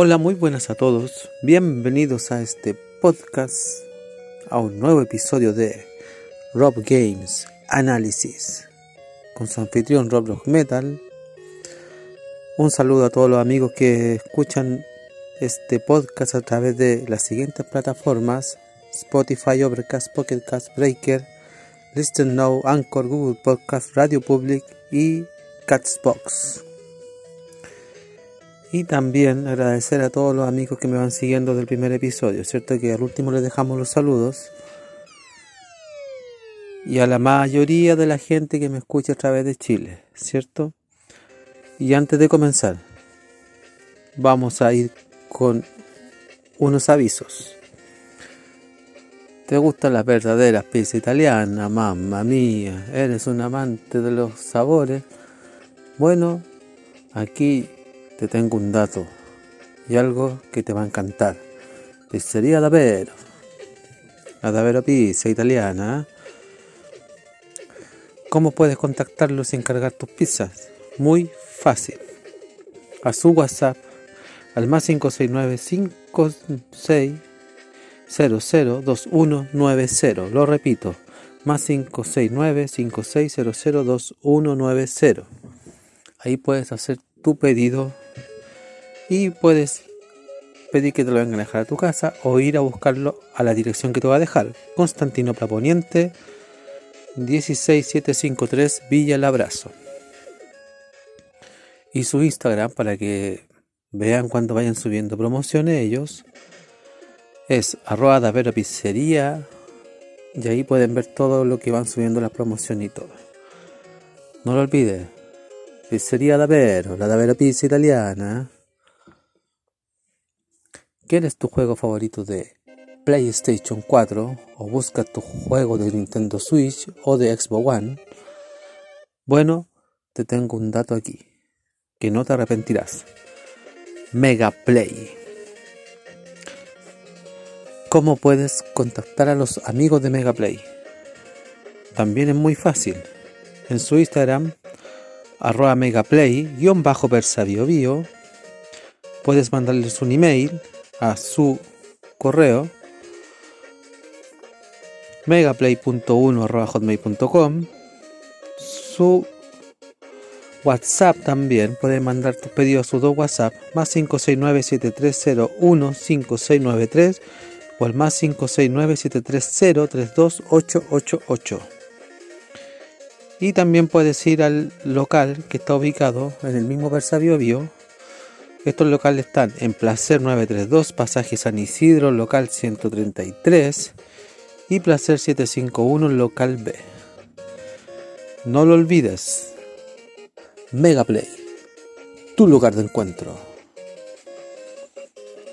Hola, muy buenas a todos. Bienvenidos a este podcast, a un nuevo episodio de Rob Games Analysis con su anfitrión Rob Metal. Un saludo a todos los amigos que escuchan este podcast a través de las siguientes plataformas: Spotify, Overcast, Pocket Cast, Breaker, Listen Now, Anchor, Google Podcast, Radio Public y Catsbox. Y también agradecer a todos los amigos que me van siguiendo del primer episodio, ¿cierto? Que al último les dejamos los saludos. Y a la mayoría de la gente que me escucha a través de Chile, ¿cierto? Y antes de comenzar, vamos a ir con unos avisos. ¿Te gustan las verdaderas pizzas italianas? Mamma mía, eres un amante de los sabores. Bueno, aquí te tengo un dato y algo que te va a encantar. Pizzería Davero. La Davero Pizza italiana. ¿Cómo puedes contactarlos y encargar tus pizzas? Muy fácil. A su WhatsApp al más 569 5600 2190. Lo repito, más 569 5600 2190. Ahí puedes hacer tu pedido y puedes pedir que te lo vengan a dejar a tu casa o ir a buscarlo a la dirección que te va a dejar. Constantino Plaponiente 16753 Villa El Abrazo. Y su Instagram para que vean cuando vayan subiendo promociones ellos es arroba y ahí pueden ver todo lo que van subiendo las promociones y todo. No lo olvides, pizzería Davero, la Davero Pizza italiana. ¿Quieres tu juego favorito de PlayStation 4 o buscas tu juego de Nintendo Switch o de Xbox One? Bueno, te tengo un dato aquí, que no te arrepentirás. Mega Play. ¿Cómo puedes contactar a los amigos de Mega Play? También es muy fácil. En su Instagram, arroba megaplay, guion bajo persa bio, puedes mandarles un email a su correo megaplay.1.hotmail.com su WhatsApp también puede mandar tu pedido a su dos WhatsApp más 569-7301-5693 o al más 569-730-32888 y también puedes ir al local que está ubicado en el mismo Versavio Bio estos locales están en Placer 932, Pasaje San Isidro, local 133 y Placer 751, local B. No lo olvides. Megaplay, tu lugar de encuentro.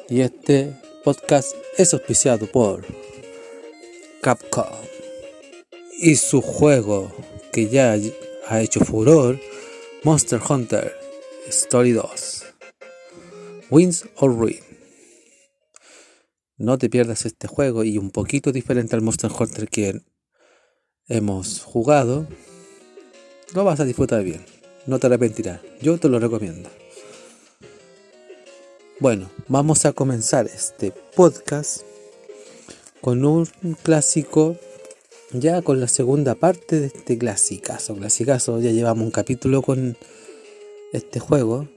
Y este podcast es auspiciado por Capcom y su juego que ya ha hecho furor, Monster Hunter Story 2. Wins or Ruin. No te pierdas este juego y un poquito diferente al Monster Hunter que hemos jugado. Lo vas a disfrutar bien. No te arrepentirás. Yo te lo recomiendo. Bueno, vamos a comenzar este podcast con un clásico. Ya con la segunda parte de este clasicazo. Clasicazo, ya llevamos un capítulo con este juego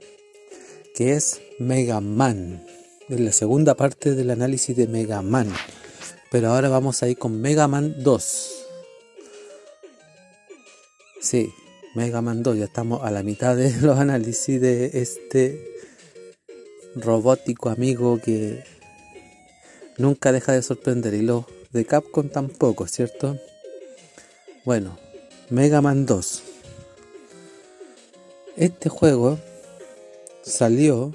que es Mega Man. Es la segunda parte del análisis de Mega Man. Pero ahora vamos a ir con Mega Man 2. Sí, Mega Man 2. Ya estamos a la mitad de los análisis de este robótico amigo que nunca deja de sorprender. Y los de Capcom tampoco, ¿cierto? Bueno, Mega Man 2. Este juego salió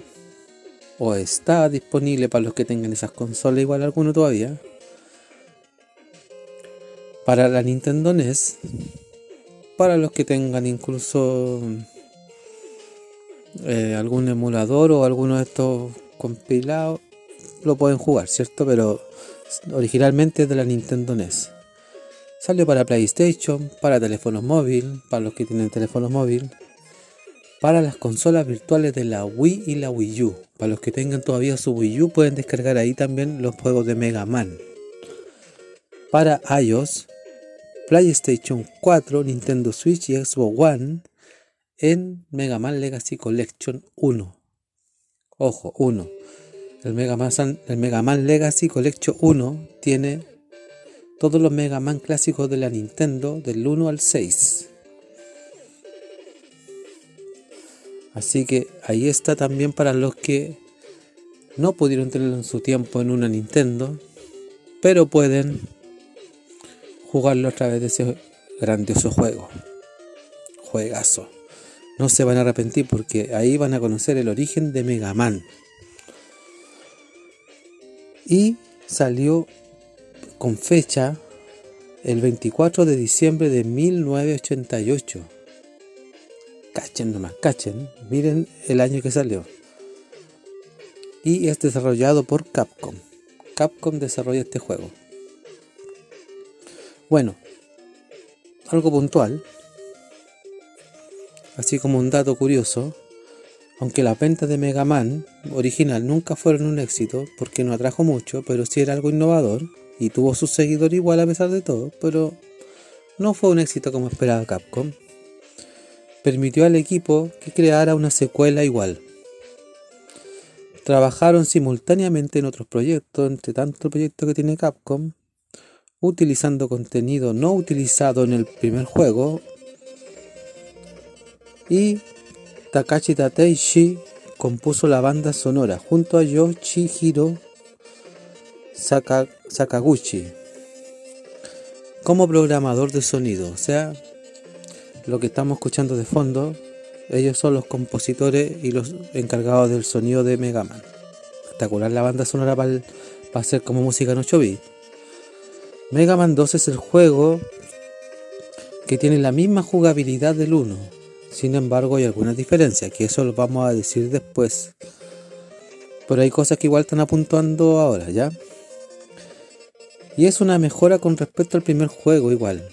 o está disponible para los que tengan esas consolas, igual alguno todavía, para la Nintendo NES, para los que tengan incluso eh, algún emulador o alguno de estos compilados, lo pueden jugar, ¿cierto? Pero originalmente de la Nintendo NES. Salió para PlayStation, para teléfonos móviles, para los que tienen teléfonos móviles, para las consolas virtuales de la Wii y la Wii U. Para los que tengan todavía su Wii U pueden descargar ahí también los juegos de Mega Man. Para iOS, PlayStation 4, Nintendo Switch y Xbox One en Mega Man Legacy Collection 1. Ojo, 1. El Mega Man, Legacy Collection 1 tiene todos los Mega Man clásicos de la Nintendo del 1 al 6. Así que ahí está también para los que no pudieron tenerlo en su tiempo en una Nintendo, pero pueden jugarlo a través de ese grandioso juego. Juegazo. No se van a arrepentir porque ahí van a conocer el origen de Mega Man. Y salió con fecha el 24 de diciembre de 1988 Cachen nomás, cachen. Miren el año que salió. Y es desarrollado por Capcom. Capcom desarrolla este juego. Bueno, algo puntual. Así como un dato curioso. Aunque las ventas de Mega Man original nunca fueron un éxito porque no atrajo mucho, pero sí era algo innovador y tuvo su seguidor igual a pesar de todo, pero no fue un éxito como esperaba Capcom permitió al equipo que creara una secuela igual. Trabajaron simultáneamente en otros proyectos, entre tanto el proyecto que tiene Capcom, utilizando contenido no utilizado en el primer juego. Y Takashi Tateishi compuso la banda sonora junto a Yoshihiro Sakaguchi como programador de sonido, o sea, lo que estamos escuchando de fondo, ellos son los compositores y los encargados del sonido de Mega Man. Espectacular la banda sonora para hacer como música en 8 bits. Mega Man 2 es el juego que tiene la misma jugabilidad del 1. Sin embargo, hay algunas diferencias, que eso lo vamos a decir después. Pero hay cosas que igual están apuntando ahora, ¿ya? Y es una mejora con respecto al primer juego, igual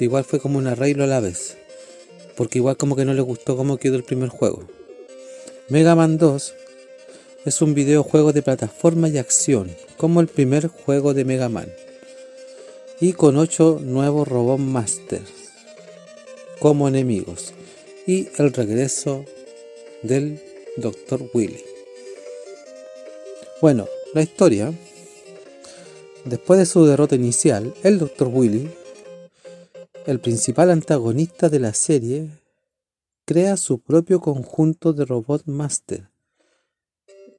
igual fue como un arreglo a la vez. Porque igual como que no le gustó cómo quedó el primer juego. Mega Man 2 es un videojuego de plataforma y acción, como el primer juego de Mega Man. Y con 8 nuevos Robot Masters como enemigos. Y el regreso del Dr. Willy. Bueno, la historia. Después de su derrota inicial, el Dr. Willy el principal antagonista de la serie, crea su propio conjunto de Robot Master.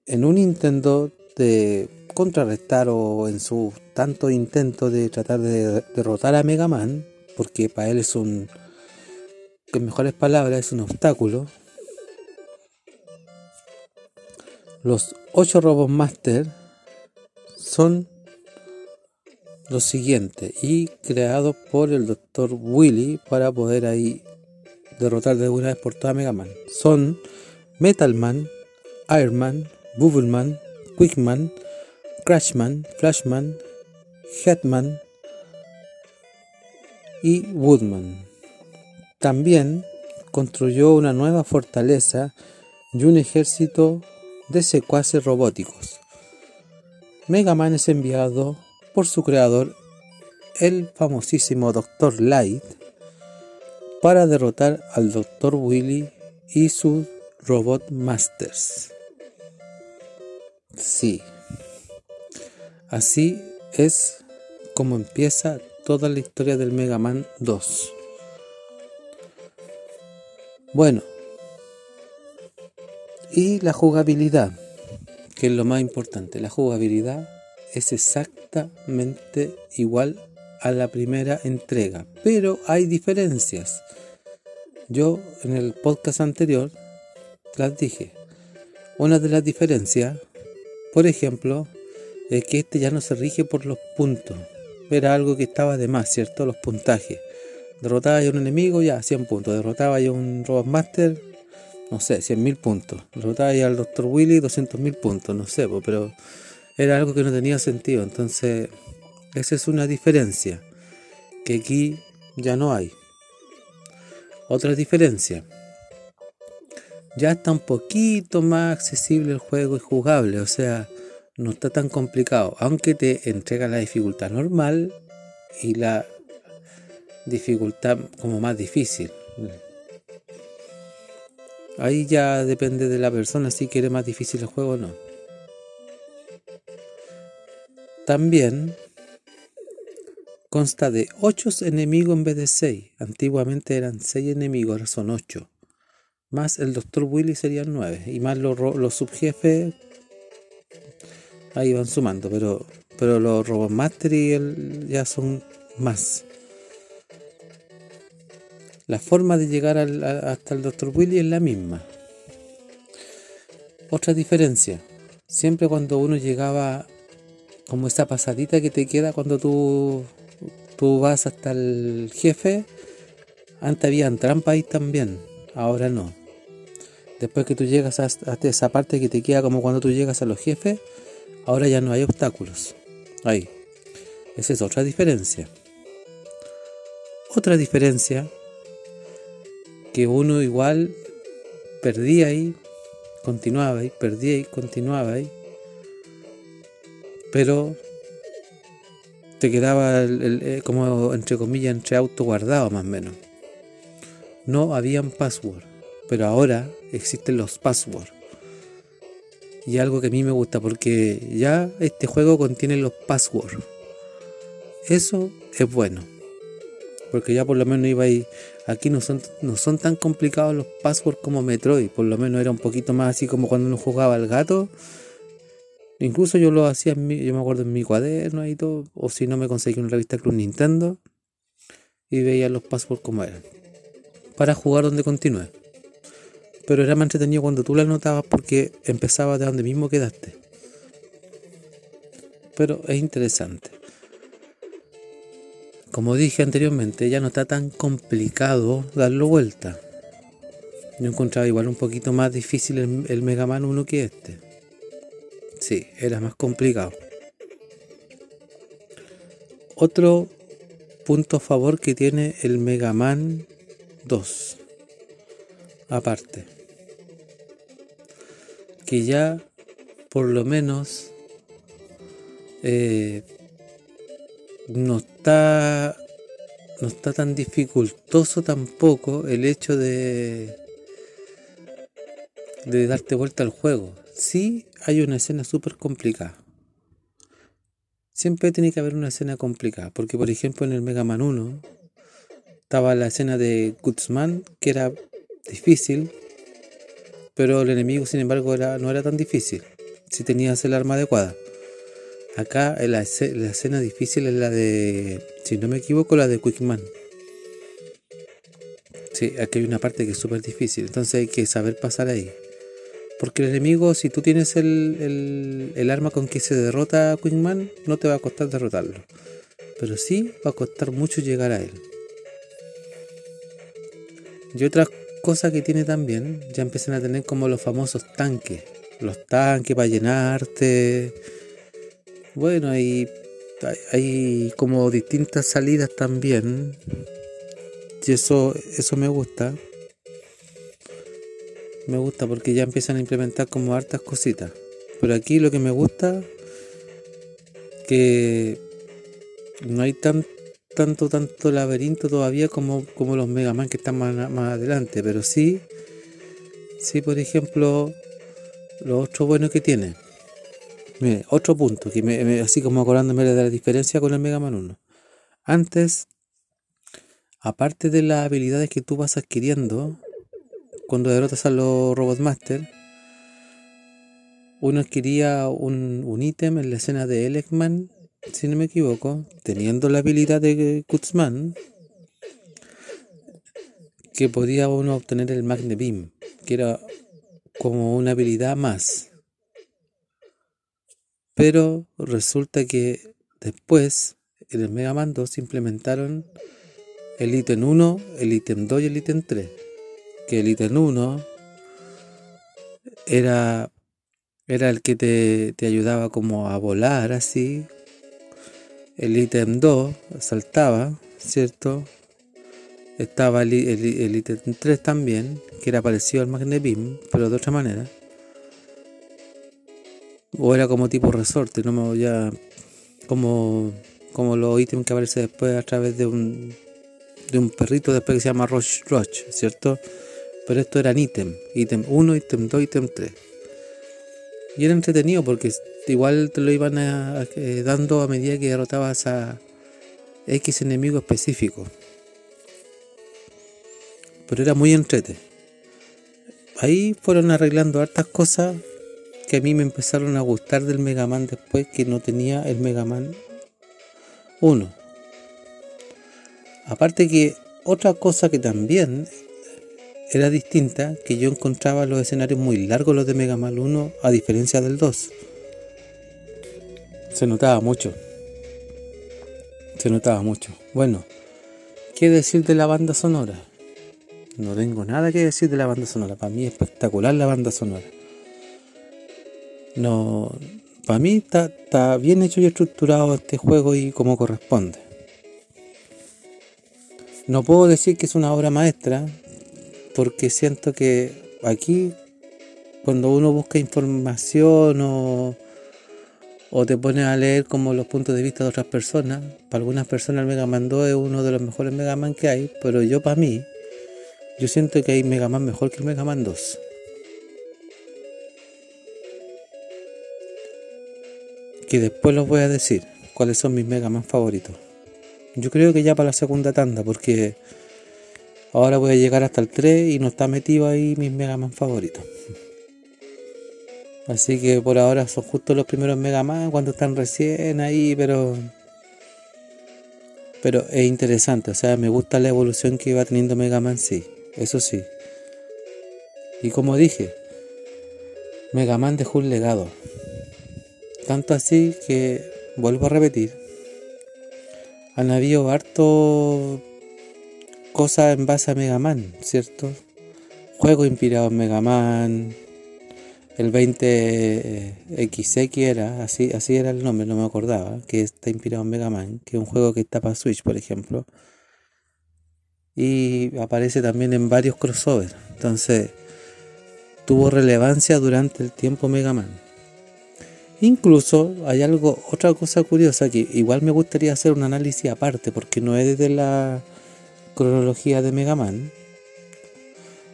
En un intento de contrarrestar o en su tanto intento de tratar de derrotar a Mega Man, porque para él es un, en mejores palabras, es un obstáculo, los ocho Robot Master son lo siguiente y creado por el Dr. Willy para poder ahí derrotar de una vez por toda Mega Man. Son Metalman, Ironman, Bubbleman, Quickman, Crashman, Flashman, Headman y Woodman. También construyó una nueva fortaleza y un ejército de secuaces robóticos. Mega Man es enviado por su creador, el famosísimo Dr. Light, para derrotar al Dr. Willy y sus Robot Masters. Sí, así es como empieza toda la historia del Mega Man 2. Bueno, y la jugabilidad, que es lo más importante, la jugabilidad es exactamente igual a la primera entrega, pero hay diferencias. Yo en el podcast anterior las dije. Una de las diferencias, por ejemplo, es que este ya no se rige por los puntos. Era algo que estaba de más, ¿cierto? Los puntajes. Derrotaba a un enemigo, ya 100 puntos. Derrotaba a un Robot Master, no sé, 100.000 puntos. Derrotaba al Dr. Willy, 200.000 puntos, no sé, pero era algo que no tenía sentido. Entonces, esa es una diferencia que aquí ya no hay. Otra diferencia. Ya está un poquito más accesible el juego y jugable, o sea, no está tan complicado, aunque te entrega la dificultad normal y la dificultad como más difícil. Ahí ya depende de la persona si quiere más difícil el juego o no. También consta de 8 enemigos en vez de 6. Antiguamente eran 6 enemigos, ahora son 8. Más el Dr. Willy serían 9. Y más los, los subjefes. Ahí van sumando. Pero, pero los Robot Master y el, ya son más. La forma de llegar hasta el Dr. Willy es la misma. Otra diferencia. Siempre cuando uno llegaba como esa pasadita que te queda cuando tú, vas hasta el jefe. Antes había trampa ahí también, ahora no. Después que tú llegas hasta esa parte que te queda como cuando tú llegas a los jefes, ahora ya no hay obstáculos. Ahí. Esa es otra diferencia. Otra diferencia que uno igual perdía ahí, continuaba ahí, perdía ahí, continuaba ahí pero te quedaba el, eh, como entre comillas entre auto guardado más o menos. No habían password, pero ahora existen los passwords. Y algo que a mí me gusta porque ya este juego contiene los passwords. Eso es bueno. Porque ya por lo menos iba ahí. Aquí no son, no son tan complicados los passwords como Metroid. Por lo menos era un poquito más así como cuando uno jugaba al gato Incluso yo lo hacía, en mi, yo me acuerdo en mi cuaderno y todo, o si no me conseguí una revista Club Nintendo y veía los passwords como eran, para jugar donde continúe. Pero era más entretenido cuando tú la anotabas porque empezaba de donde mismo quedaste. Pero es interesante. Como dije anteriormente, ya no está tan complicado darlo vuelta. Yo encontraba igual un poquito más difícil el, el Mega Man 1 que este. Sí, era más complicado. Otro punto a favor que tiene el Mega Man 2. Aparte. Que ya por lo menos eh, no no está tan dificultoso tampoco el hecho de darte vuelta al juego. Sí hay una escena súper complicada. Siempre tiene que haber una escena complicada, porque por ejemplo en el Mega Man 1 estaba la escena de Guzman, que era difícil, pero el enemigo sin embargo era, no era tan difícil, si tenías el arma adecuada. Acá la, la escena difícil es la de, si no me equivoco, la de Quickman. Sí, aquí hay una parte que es súper difícil, entonces hay que saber pasar ahí. Porque el enemigo, si tú tienes el, arma con que se derrota a Queenman, no te va a costar derrotarlo. Pero sí va a costar mucho llegar a él. Y otra cosa que tiene también, ya empiezan a tener como los famosos tanques. Los tanques para llenarte. Bueno, hay, hay como distintas salidas también. Y eso, eso me gusta me gusta porque ya empiezan a implementar como hartas cositas. Pero aquí lo que me gusta que no hay tan tanto tanto laberinto todavía como, como los Mega Man que están más, adelante, pero sí sí por ejemplo lo otro bueno que tiene. Mire, otro punto que me, así como acordándome de la diferencia con el Mega Man 1. Antes aparte de las habilidades que tú vas adquiriendo, cuando derrotas a los Robot Master, uno adquiría un, ítem en la escena de Elecman si no me equivoco, teniendo la habilidad de Kutzman, que podía uno obtener el Magne Beam, que era como una habilidad más. Pero resulta que después en el Mega Man 2 implementaron el ítem 1, el ítem 2 y el ítem 3. Que el ítem 1 era, era el que te, te ayudaba como a volar así. El ítem 2 saltaba, ¿cierto? Estaba el, el, ítem 3 también, que era parecido al Magnet Beam, pero de otra manera. O era como tipo resorte, no ya como, como los ítems que aparecen después a través de un, de un perrito después que se llama Roach Roach, ¿cierto? Pero esto eran ítem, ítem 1, ítem 2, ítem 3. Y era entretenido porque igual te lo iban eh, dando a medida que derrotabas a X enemigo específico pero era muy entrete. Ahí fueron arreglando hartas cosas que a mí me empezaron a gustar del Mega Man después que no tenía el Mega Man 1. Aparte que otra cosa que también era distinta, que yo encontraba los escenarios muy largos los de Mega Man 1 a diferencia del 2. Se notaba mucho. Se notaba mucho. Bueno, ¿qué decir de la banda sonora? No tengo nada que decir de la banda sonora. Para mí es espectacular la banda sonora. No, para mí está, bien hecho y estructurado este juego y como corresponde. No puedo decir que es una obra maestra porque siento que aquí cuando uno busca información o, te pone a leer como los puntos de vista de otras personas, para algunas personas el Mega Man 2 es uno de los mejores Mega Man que hay, pero yo para mí yo siento que hay Mega Man mejor que el Mega Man 2. Que después los voy a decir cuáles son mis Mega Man favoritos. Yo creo que ya para la segunda tanda, porque ahora voy a llegar hasta el 3 y no está metido ahí mis Mega Man favoritos. Así que por ahora son justo los primeros Mega Man cuando están recién ahí, pero pero es interesante, o sea, me gusta la evolución que va teniendo Mega Man, sí eso sí. Y como dije, Mega Man dejó un legado. Tanto así que, vuelvo a repetir, han habido harto cosas en base a Mega Man, ¿cierto? Juegos inspirados en Mega Man, el 20XX era, así, así era el nombre, no me acordaba, que está inspirado en Mega Man, que es un juego que está para Switch, por ejemplo y aparece también en varios crossovers. Entonces, tuvo relevancia durante el tiempo Mega Man. Incluso hay algo, otra cosa curiosa que igual me gustaría hacer un análisis aparte porque no es de la cronología de Mega Man.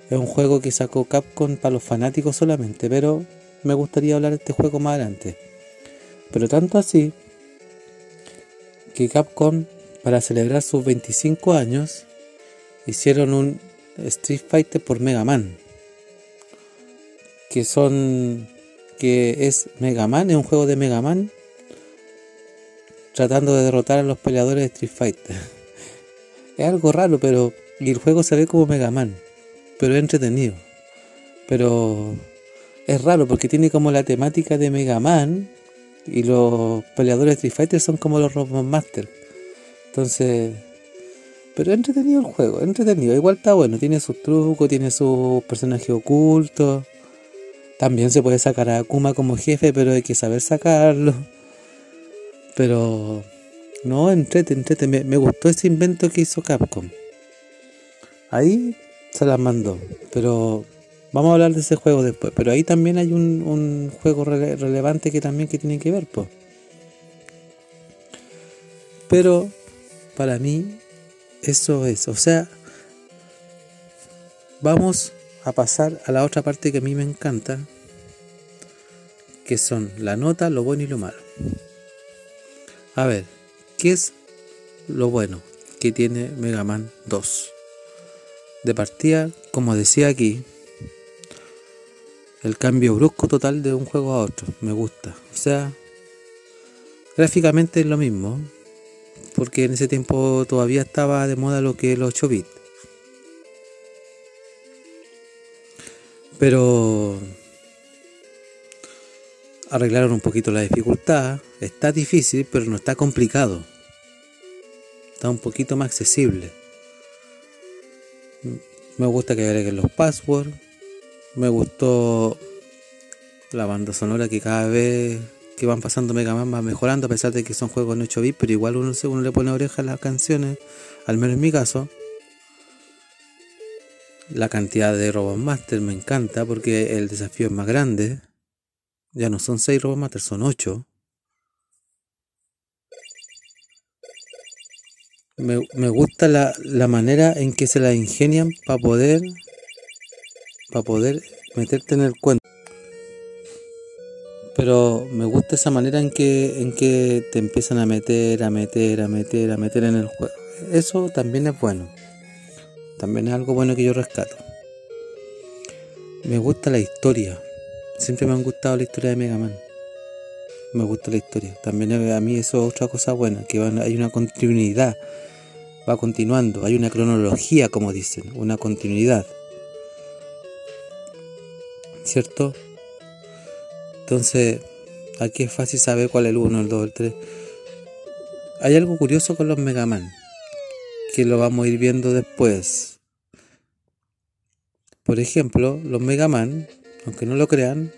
Es un juego que sacó Capcom para los fanáticos solamente, pero me gustaría hablar de este juego más adelante. Pero tanto así que Capcom, para celebrar sus 25 años, hicieron un Street Fighter por Mega Man. Que son. Que es Mega Man, es un juego de Mega Man. Tratando de derrotar a los peleadores de Street Fighter. es algo raro, pero. El juego se ve como Mega Man. Pero es entretenido. Pero. Es raro porque tiene como la temática de Mega Man. Y los peleadores de Street Fighter son como los Robot Master. Entonces pero entretenido el juego, entretenido. Igual está bueno, tiene sus trucos, tiene sus personajes ocultos. También se puede sacar a Akuma como jefe, pero hay que saber sacarlo. Pero no, entrete, entrete. Me, gustó ese invento que hizo Capcom. Ahí se las mandó. Pero vamos a hablar de ese juego después. Pero ahí también hay un juego relevante que también que tiene que ver, pues. Pero para mí eso es, o sea, vamos a pasar a la otra parte que a mí me encanta, que son la nota, lo bueno y lo malo. A ver, ¿qué es lo bueno que tiene Mega Man 2? De partida, como decía aquí, el cambio brusco total de un juego a otro, me gusta. O sea, Gráficamente es lo mismo, porque en ese tiempo todavía estaba de moda lo que es los 8 bits. Pero arreglaron un poquito la dificultad. Está difícil, pero no está complicado. Está un poquito más accesible. Me gusta que agreguen los passwords. Me gustó la banda sonora que cada vez que van pasando Mega Man va mejorando, a pesar de que son juegos en 8 bits, pero igual uno, uno le pone oreja a las canciones, al menos en mi caso. La cantidad de Robot Master me encanta porque el desafío es más grande. Ya no son 6 Robot Master, son 8. Me, gusta la, la, manera en que se la ingenian para poder para poder meterte en el cuento. Pero me gusta esa manera en que, en que te empiezan a meter, a meter, a meter, a meter en el juego. Eso también es bueno. También es algo bueno que yo rescato. Me gusta la historia. Siempre me han gustado la historia de Mega Man. Me gusta la historia. También a mí eso es otra cosa buena, que hay una continuidad. Va continuando. Hay una cronología, como dicen. Una continuidad. ¿Cierto? Entonces, aquí es fácil saber cuál es el 1, el 2, el 3. Hay algo curioso con los Mega Man, que lo vamos a ir viendo después. Por ejemplo, los Mega Man, aunque no lo crean,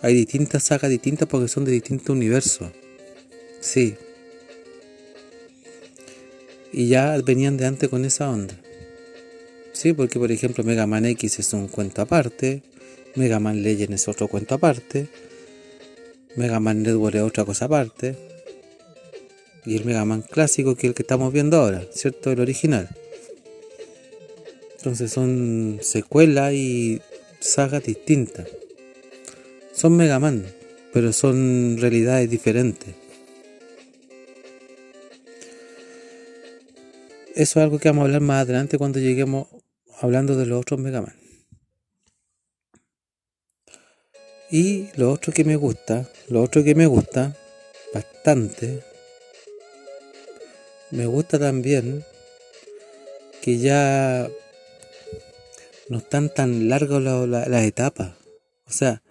hay distintas sagas distintas porque son de distintos universos. Sí. Y ya venían de antes con esa onda. Sí, porque por ejemplo Mega Man X es un cuento aparte, Mega Man Legend es otro cuento aparte. Mega Man Network es otra cosa aparte. Y el Mega Man clásico que es el que estamos viendo ahora, ¿cierto? El original. Entonces son secuelas y sagas distintas. Son Mega Man, pero son realidades diferentes. Eso es algo que vamos a hablar más adelante cuando lleguemos hablando de los otros Mega Man. Y lo otro que me gusta, lo otro que me gusta bastante, me gusta también que ya no están tan largas las etapas. O sea,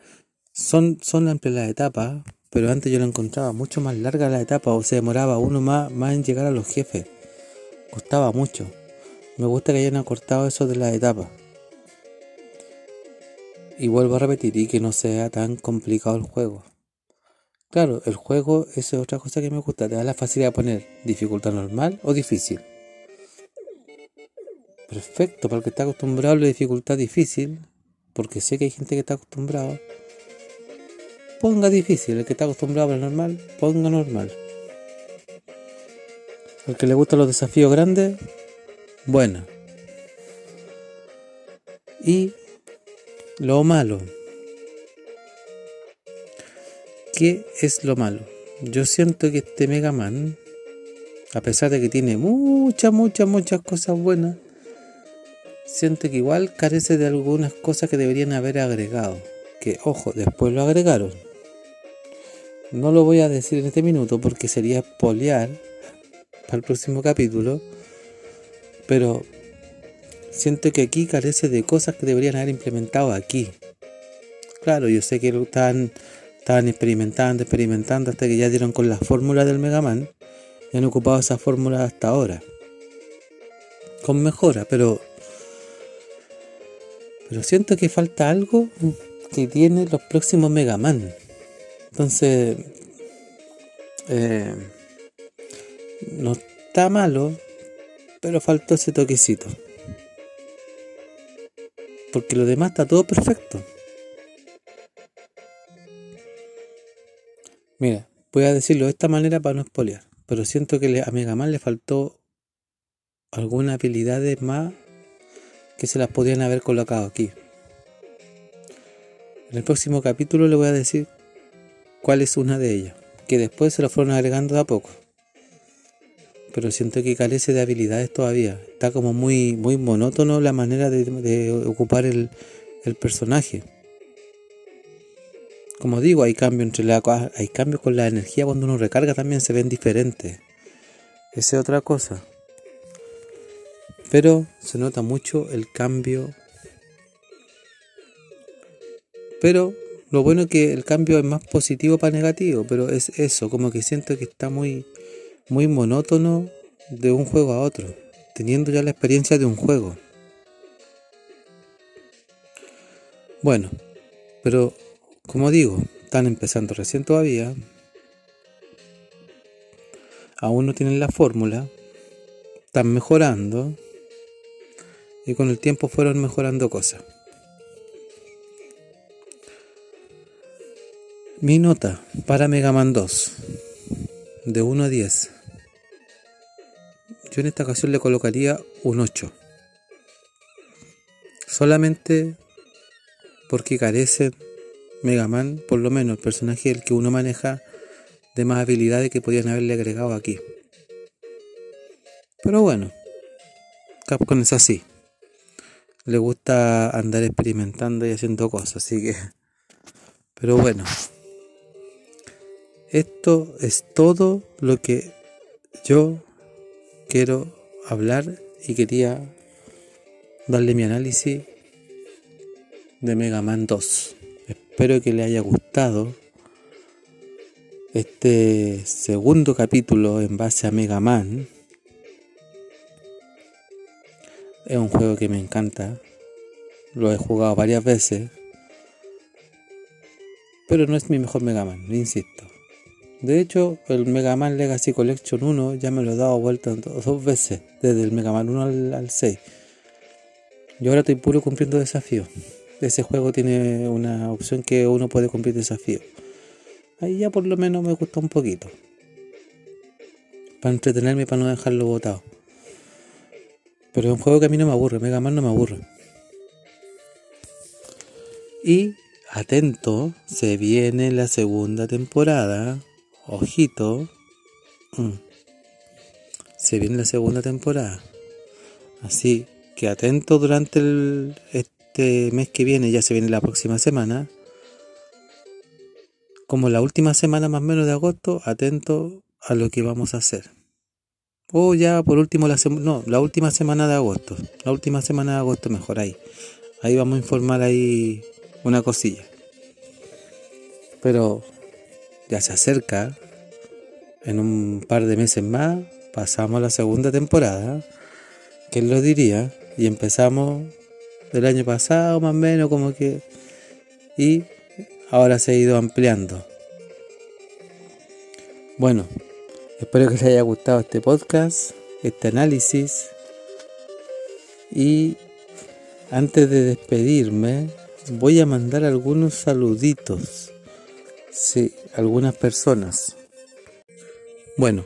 son, son amplias las etapas, pero antes yo la encontraba mucho más larga la etapa, o se demoraba uno más, más en llegar a los jefes. Costaba mucho. Me gusta que hayan acortado eso de las etapas. Y vuelvo a repetir, y que no sea tan complicado el juego. Claro, el juego es otra cosa que me gusta, te da la facilidad de poner dificultad normal o difícil. Perfecto, para el que está acostumbrado a la dificultad difícil, porque sé que hay gente que está acostumbrado, ponga difícil, el que está acostumbrado a lo normal, ponga normal. El que le gustan los desafíos grandes, bueno. Y lo malo. ¿Qué es lo malo? Yo siento que este Mega Man, a pesar de que tiene muchas, muchas, muchas cosas buenas, siento que igual carece de algunas cosas que deberían haber agregado. Que, ojo, después lo agregaron. No lo voy a decir en este minuto porque sería poliar para el próximo capítulo. Pero siento que aquí carece de cosas que deberían haber implementado aquí. Claro, yo sé que lo están, estaban experimentando, experimentando hasta que ya dieron con la fórmula del Mega Man y han ocupado esa fórmula hasta ahora. Con mejora, pero. Pero siento que falta algo que tiene los próximos Mega Man. Entonces. Eh, no está malo, pero faltó ese toquecito porque lo demás está todo perfecto. Mira, voy a decirlo de esta manera para no espolear, pero siento que a Mega Man le faltó algunas habilidades más que se las podían haber colocado aquí. En el próximo capítulo le voy a decir cuál es una de ellas, que después se lo fueron agregando de a poco pero siento que carece de habilidades todavía. Está como muy, muy monótono la manera de, ocupar el, personaje. Como digo, hay cambio entre la, hay cambios con la energía cuando uno recarga también se ven diferentes. Esa es otra cosa. Pero se nota mucho el cambio. Pero lo bueno es que el cambio es más positivo para negativo, pero es eso, como que siento que está muy, muy monótono de un juego a otro, teniendo ya la experiencia de un juego. Bueno, pero como digo, están empezando recién todavía. Aún no tienen la fórmula. Están mejorando. Y con el tiempo fueron mejorando cosas. Mi nota para Mega Man 2. De 1 a 10. Yo en esta ocasión le colocaría un 8. Solamente porque carece Mega Man, por lo menos el personaje el que uno maneja, de más habilidades que podían haberle agregado aquí. Pero bueno, Capcom es así. Le gusta andar experimentando y haciendo cosas, así que... Pero bueno, esto es todo lo que yo quiero hablar y quería darle mi análisis de Mega Man 2. Espero que le haya gustado este segundo capítulo en base a Mega Man. Es un juego que me encanta. Lo he jugado varias veces. Pero no es mi mejor Mega Man, insisto. De hecho, el Mega Man Legacy Collection 1 ya me lo he dado vuelta dos veces, desde el Mega Man 1 al, al 6. Y ahora estoy puro cumpliendo desafíos ese juego tiene una opción que uno puede cumplir desafío. Ahí ya por lo menos me gusta un poquito. Para entretenerme y para no dejarlo botado. Pero es un juego que a mí no me aburre, Mega Man no me aburre. Y atento, se viene la segunda temporada. Ojito. Mm. Se viene la segunda temporada. Así que atento durante el, este mes que viene, ya se viene la próxima semana, como la última semana más o menos de agosto, atento a lo que vamos a hacer. O ya por último la no, la última semana de agosto. La última semana de agosto mejor ahí. Ahí vamos a informar ahí una cosilla. Pero ya se acerca. En un par de meses más pasamos la segunda temporada. ¿Quién lo diría? Y empezamos del año pasado, más o menos, como que. Y ahora se ha ido ampliando. Bueno, espero que les haya gustado este podcast, este análisis. Y antes de despedirme, voy a mandar algunos saluditos. Sí, algunas personas. Bueno,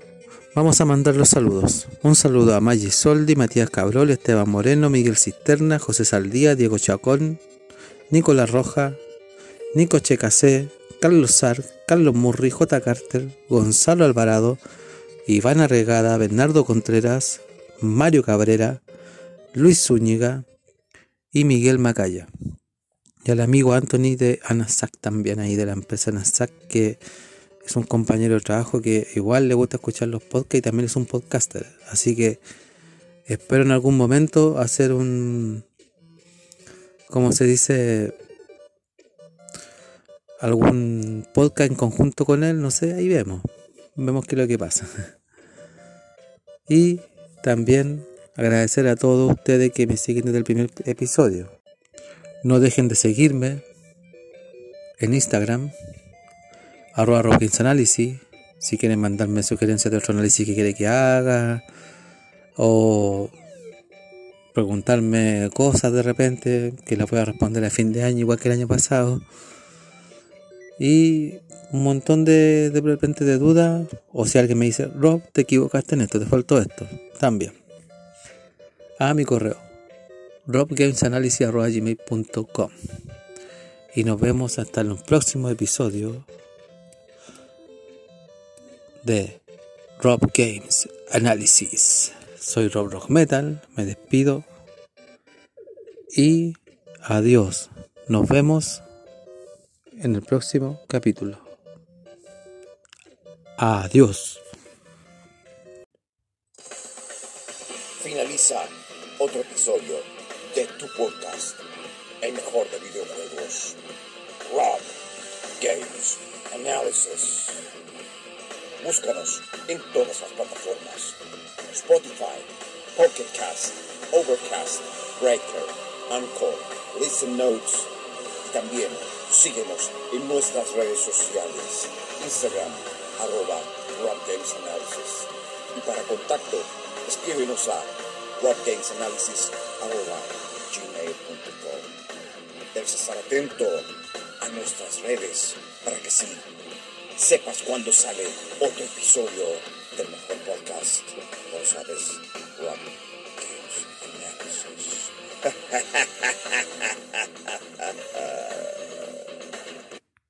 Vamos a mandar los saludos. Un saludo a Maggi Soldi, Matías Cabrol, Esteban Moreno, Miguel Cisterna, José Saldía, Diego Chacón, Nicolás Roja, Nico Checasé, Carlos Sar, Carlos Murri, J. Carter, Gonzalo Alvarado, Ivana Regada, Bernardo Contreras, Mario Cabrera, Luis Zúñiga y Miguel Macaya. Y al amigo Anthony de Anasac también ahí de la empresa Anasac que es un compañero de trabajo que igual le gusta escuchar los podcasts y también es un podcaster. Así que espero en algún momento hacer un, como se dice, algún podcast en conjunto con él, no sé, ahí vemos. Vemos qué es lo que pasa. Y también agradecer a todos ustedes que me siguen desde el primer episodio. No dejen de seguirme en Instagram, arroba Análisis, si quieren mandarme sugerencias de otro análisis que quiere que haga, o preguntarme cosas de repente que las voy a responder a fin de año, igual que el año pasado. Y un montón de, de repente de dudas, o si alguien me dice, Rob, te equivocaste en esto, te faltó esto, también. A mi correo, robgamesanalysis.com. Y nos vemos hasta en los próximos episodios de Rob Games Analysis. Soy Rob Rock Metal, me despido y adiós. Nos vemos en el próximo capítulo. Adiós. Finaliza otro episodio de tu podcast, el mejor de videojuegos, Rob Games Analysis. Búscanos en todas las plataformas: Spotify, Pocket Cast, Overcast, Breaker, Anchor, Listen Notes. Y también síguenos en nuestras redes sociales: Instagram, arroba Analysis. Y para contacto, escríbenos a robgamesanalysis arroba gmail.com. Debes estar atento a nuestras redes para que sí sepas cuando sale otro episodio del mejor podcast. Lo sabes, Rob Games Analysis.